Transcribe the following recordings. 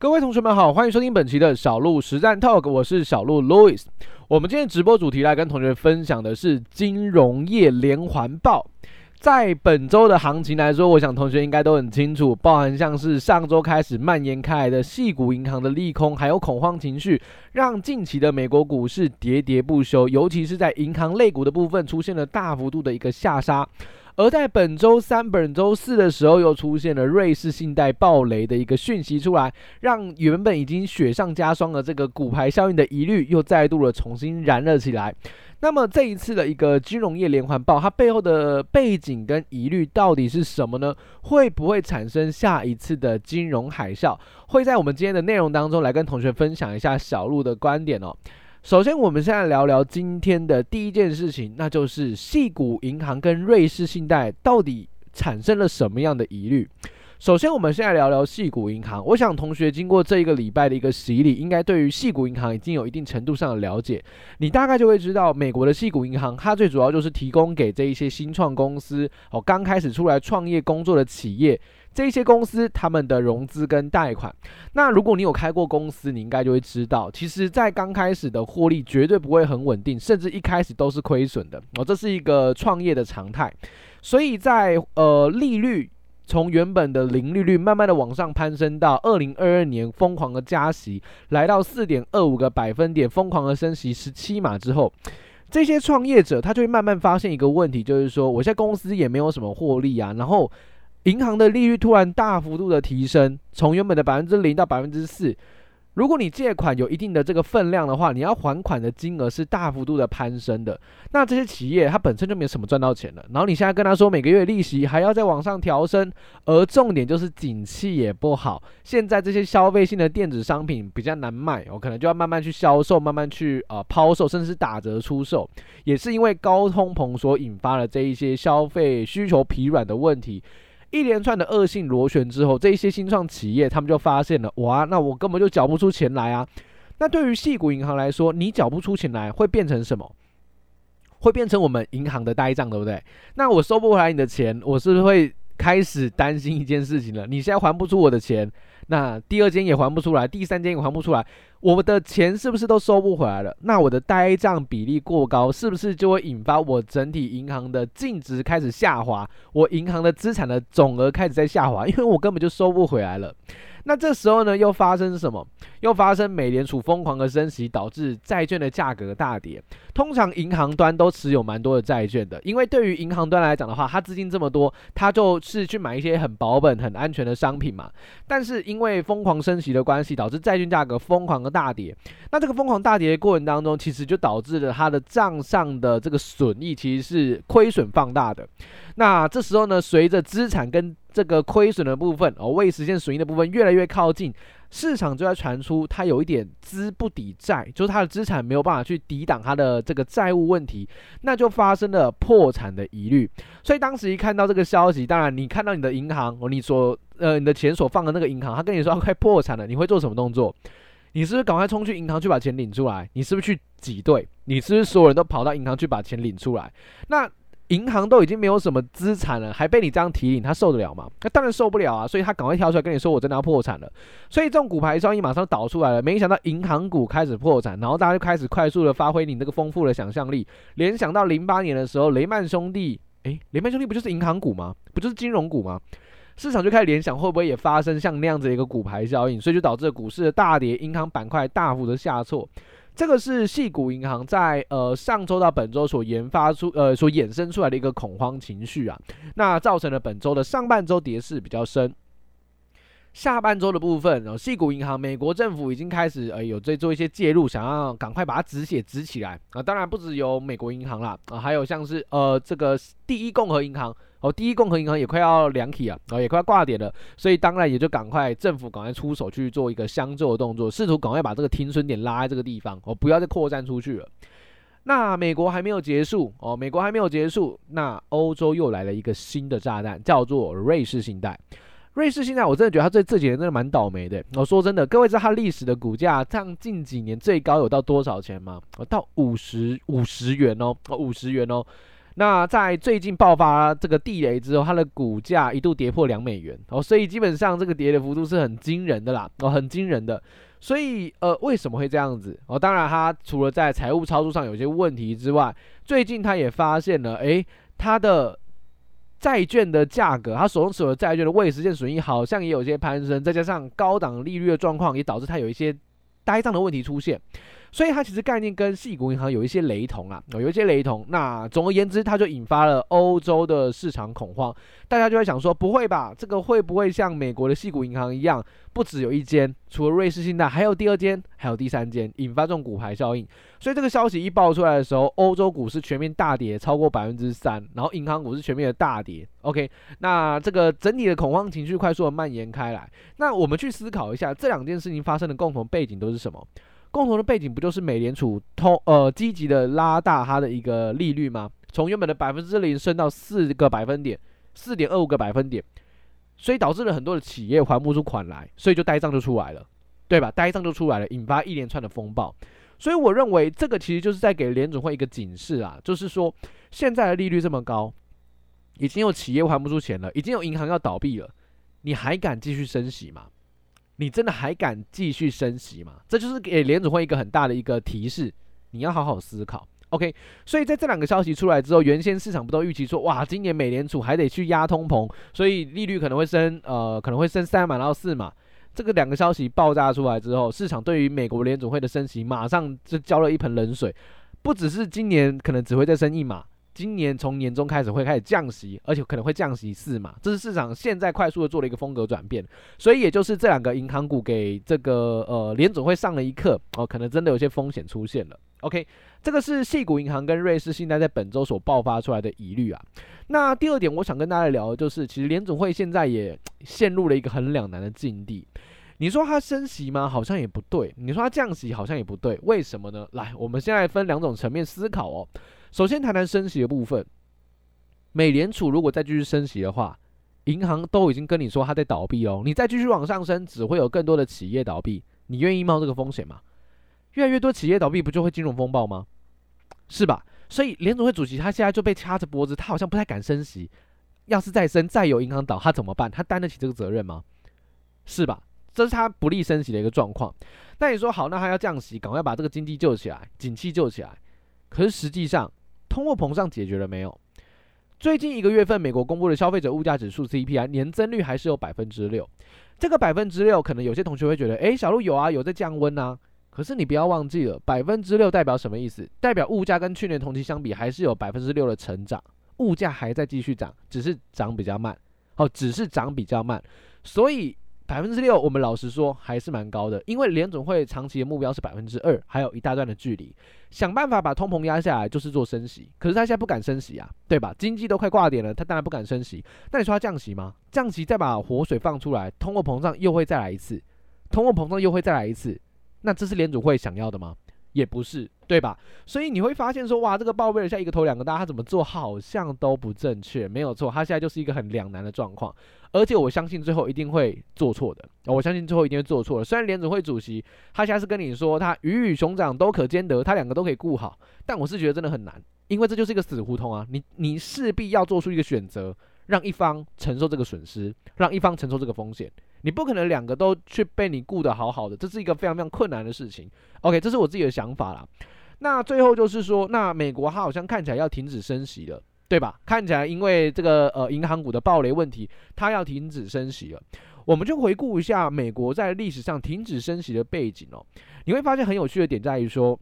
各位同学们好，欢迎收听本期的小鹿实战 Talk，我是小鹿 Louis。我们今天直播主题来跟同学分享的是金融业连环爆。在本周的行情来说，我想同学应该都很清楚，包含像是上周开始蔓延开来的细股银行的利空，还有恐慌情绪，让近期的美国股市喋喋不休，尤其是在银行类股的部分出现了大幅度的一个下杀。而在本周三、本周四的时候，又出现了瑞士信贷暴雷的一个讯息出来，让原本已经雪上加霜的这个骨牌效应的疑虑又再度的重新燃热起来。那么这一次的一个金融业连环爆，它背后的背景跟疑虑到底是什么呢？会不会产生下一次的金融海啸？会在我们今天的内容当中来跟同学分享一下小鹿的观点哦。首先，我们现在聊聊今天的第一件事情，那就是细谷银行跟瑞士信贷到底产生了什么样的疑虑。首先，我们现在聊聊细谷银行。我想同学经过这一个礼拜的一个洗礼，应该对于细谷银行已经有一定程度上的了解。你大概就会知道，美国的细谷银行，它最主要就是提供给这一些新创公司哦，刚开始出来创业工作的企业。这些公司他们的融资跟贷款，那如果你有开过公司，你应该就会知道，其实，在刚开始的获利绝对不会很稳定，甚至一开始都是亏损的哦，这是一个创业的常态。所以在呃利率从原本的零利率慢慢的往上攀升到二零二二年疯狂的加息，来到四点二五个百分点，疯狂的升息十七码之后，这些创业者他就会慢慢发现一个问题，就是说，我现在公司也没有什么获利啊，然后。银行的利率突然大幅度的提升，从原本的百分之零到百分之四。如果你借款有一定的这个分量的话，你要还款的金额是大幅度的攀升的。那这些企业它本身就没有什么赚到钱了，然后你现在跟他说每个月利息还要再往上调升，而重点就是景气也不好。现在这些消费性的电子商品比较难卖，我可能就要慢慢去销售，慢慢去呃抛售，甚至是打折出售。也是因为高通膨所引发的这一些消费需求疲软的问题。一连串的恶性螺旋之后，这一些新创企业他们就发现了，哇，那我根本就缴不出钱来啊！那对于细股银行来说，你缴不出钱来会变成什么？会变成我们银行的呆账，对不对？那我收不回来你的钱，我是不是会开始担心一件事情了？你现在还不出我的钱，那第二间也还不出来，第三间也还不出来。我的钱是不是都收不回来了？那我的呆账比例过高，是不是就会引发我整体银行的净值开始下滑？我银行的资产的总额开始在下滑，因为我根本就收不回来了。那这时候呢，又发生什么？又发生美联储疯狂的升息，导致债券的价格大跌。通常银行端都持有蛮多的债券的，因为对于银行端来讲的话，它资金这么多，它就是去买一些很保本、很安全的商品嘛。但是因为疯狂升息的关系，导致债券价格疯狂的大跌。那这个疯狂大跌的过程当中，其实就导致了它的账上的这个损益其实是亏损放大的。那这时候呢，随着资产跟这个亏损的部分哦，未实现损益的部分越来越靠近，市场就在传出它有一点资不抵债，就是它的资产没有办法去抵挡它的这个债务问题，那就发生了破产的疑虑。所以当时一看到这个消息，当然你看到你的银行，你所呃你的钱所放的那个银行，他跟你说要快破产了，你会做什么动作？你是不是赶快冲去银行去把钱领出来？你是不是去挤兑？你是不是所有人都跑到银行去把钱领出来？那？银行都已经没有什么资产了，还被你这样提领，他受得了吗？那当然受不了啊！所以他赶快跳出来跟你说：“我真的要破产了。”所以这种股牌效应马上导出来了。没想到银行股开始破产，然后大家就开始快速的发挥你那个丰富的想象力，联想到零八年的时候，雷曼兄弟，诶，雷曼兄弟不就是银行股吗？不就是金融股吗？市场就开始联想，会不会也发生像那样子一个股牌效应？所以就导致了股市的大跌，银行板块大幅的下挫。这个是细谷银行在呃上周到本周所研发出呃所衍生出来的一个恐慌情绪啊，那造成了本周的上半周跌势比较深，下半周的部分，呃矽谷银行美国政府已经开始呃有在做一些介入，想要赶快把它止血止起来啊、呃，当然不只有美国银行啦，啊、呃，还有像是呃这个第一共和银行。哦，第一共和银行也快要两起啊，哦，也快要挂点了，所以当然也就赶快政府赶快出手去做一个相救的动作，试图赶快把这个停损点拉在这个地方，哦，不要再扩散出去了。那美国还没有结束，哦，美国还没有结束，那欧洲又来了一个新的炸弹，叫做瑞士信贷。瑞士现在，我真的觉得它这这几年真的蛮倒霉的。我说真的，各位知道它历史的股价，像近几年最高有到多少钱吗？哦，到五十五十元哦，哦，五十元哦。那在最近爆发这个地雷之后，它的股价一度跌破两美元哦，所以基本上这个跌的幅度是很惊人的啦，哦，很惊人的。所以呃，为什么会这样子？哦，当然它除了在财务操作上有些问题之外，最近他也发现了，诶，它的债券的价格，他手中持有的债券的未实现损益好像也有些攀升，再加上高档利率的状况，也导致它有一些呆账的问题出现。所以它其实概念跟矽谷银行有一些雷同啊，有一些雷同。那总而言之，它就引发了欧洲的市场恐慌，大家就会想说，不会吧？这个会不会像美国的矽谷银行一样，不只有一间，除了瑞士信贷，还有第二间，还有第三间，引发这种骨牌效应。所以这个消息一爆出来的时候，欧洲股市全面大跌超过百分之三，然后银行股市全面的大跌。OK，那这个整体的恐慌情绪快速的蔓延开来。那我们去思考一下，这两件事情发生的共同背景都是什么？共同的背景不就是美联储通呃积极的拉大它的一个利率吗？从原本的百分之零升到四个百分点，四点二五个百分点，所以导致了很多的企业还不出款来，所以就呆账就出来了，对吧？呆账就出来了，引发一连串的风暴。所以我认为这个其实就是在给联总会一个警示啊，就是说现在的利率这么高，已经有企业还不出钱了，已经有银行要倒闭了，你还敢继续升息吗？你真的还敢继续升息吗？这就是给联总会一个很大的一个提示，你要好好思考。OK，所以在这两个消息出来之后，原先市场不都预期说，哇，今年美联储还得去压通膨，所以利率可能会升，呃，可能会升三码到四码。这个两个消息爆炸出来之后，市场对于美国联总会的升息马上就浇了一盆冷水，不只是今年可能只会再升一码。今年从年中开始会开始降息，而且可能会降息四嘛，这是市场现在快速的做了一个风格转变，所以也就是这两个银行股给这个呃联总会上了一课哦，可能真的有些风险出现了。OK，这个是细谷银行跟瑞士信贷在本周所爆发出来的疑虑啊。那第二点，我想跟大家聊的就是，其实联总会现在也陷入了一个很两难的境地。你说它升息吗？好像也不对。你说它降息好像也不对。为什么呢？来，我们现在分两种层面思考哦。首先谈谈升息的部分，美联储如果再继续升息的话，银行都已经跟你说它在倒闭哦，你再继续往上升，只会有更多的企业倒闭，你愿意冒这个风险吗？越来越多企业倒闭，不就会金融风暴吗？是吧？所以联总会主席他现在就被掐着脖子，他好像不太敢升息。要是再升，再有银行倒，他怎么办？他担得起这个责任吗？是吧？这是他不利升息的一个状况。那你说好，那他要降息，赶快把这个经济救起来，景气救起来。可是实际上，通货膨胀解决了没有？最近一个月份，美国公布的消费者物价指数 CPI 年增率还是有百分之六。这个百分之六，可能有些同学会觉得，诶，小鹿有啊，有在降温啊。可是你不要忘记了，百分之六代表什么意思？代表物价跟去年同期相比，还是有百分之六的成长，物价还在继续涨，只是涨比较慢。哦，只是涨比较慢，所以。百分之六，我们老实说还是蛮高的，因为联总会长期的目标是百分之二，还有一大段的距离。想办法把通膨压下来，就是做升息。可是他现在不敢升息啊，对吧？经济都快挂点了，他当然不敢升息。那你说他降息吗？降息再把活水放出来，通货膨胀又会再来一次，通货膨胀又会再来一次。那这是联总会想要的吗？也不是，对吧？所以你会发现说，哇，这个鲍威尔像一个头两个大，他怎么做好像都不正确，没有错，他现在就是一个很两难的状况。而且我相信最后一定会做错的，我相信最后一定会做错的。虽然联准会主席他现在是跟你说他鱼与熊掌都可兼得，他两个都可以顾好，但我是觉得真的很难，因为这就是一个死胡同啊！你你势必要做出一个选择，让一方承受这个损失，让一方承受这个风险。你不可能两个都去被你顾得好好的，这是一个非常非常困难的事情。OK，这是我自己的想法啦。那最后就是说，那美国它好像看起来要停止升息了，对吧？看起来因为这个呃银行股的暴雷问题，它要停止升息了。我们就回顾一下美国在历史上停止升息的背景哦。你会发现很有趣的点在于说，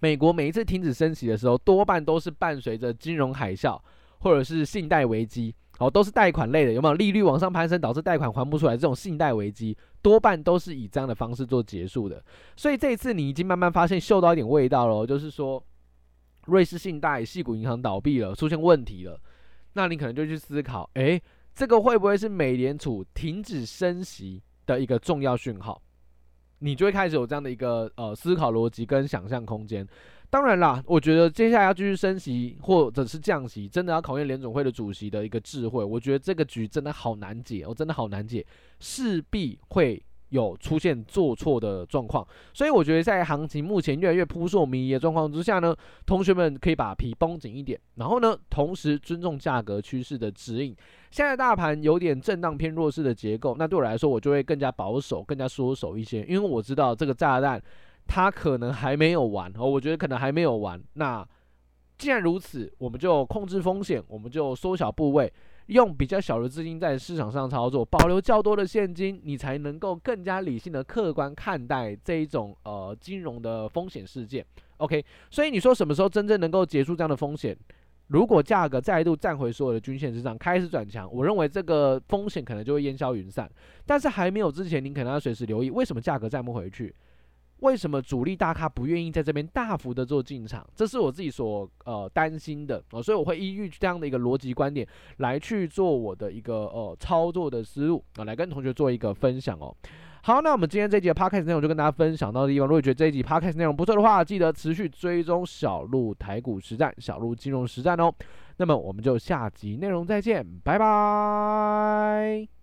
美国每一次停止升息的时候，多半都是伴随着金融海啸或者是信贷危机。哦，都是贷款类的，有没有利率往上攀升，导致贷款还不出来？这种信贷危机多半都是以这样的方式做结束的。所以这一次你已经慢慢发现嗅到一点味道了，就是说瑞士信贷、矽谷银行倒闭了，出现问题了。那你可能就去思考，诶，这个会不会是美联储停止升息的一个重要讯号？你就会开始有这样的一个呃思考逻辑跟想象空间。当然啦，我觉得接下来要继续升息或者是降息，真的要考验联总会的主席的一个智慧。我觉得这个局真的好难解，我真的好难解，势必会有出现做错的状况，所以我觉得在行情目前越来越扑朔迷离的状况之下呢，同学们可以把皮绷紧一点，然后呢，同时尊重价格趋势的指引。现在大盘有点震荡偏弱势的结构，那对我来说，我就会更加保守、更加缩手一些，因为我知道这个炸弹它可能还没有完哦，我觉得可能还没有完。那既然如此，我们就控制风险，我们就缩小部位。用比较小的资金在市场上操作，保留较多的现金，你才能够更加理性的客观看待这一种呃金融的风险事件。OK，所以你说什么时候真正能够结束这样的风险？如果价格再度站回所有的均线之上，开始转强，我认为这个风险可能就会烟消云散。但是还没有之前，您可能要随时留意，为什么价格站不回去？为什么主力大咖不愿意在这边大幅的做进场？这是我自己所呃担心的哦，所以我会依据这样的一个逻辑观点来去做我的一个呃操作的思路啊，来跟同学做一个分享哦。好，那我们今天这集的 podcast 内容就跟大家分享到的地方。如果觉得这一集 podcast 内容不错的话，记得持续追踪小路台股实战、小路金融实战哦。那么我们就下集内容再见，拜拜。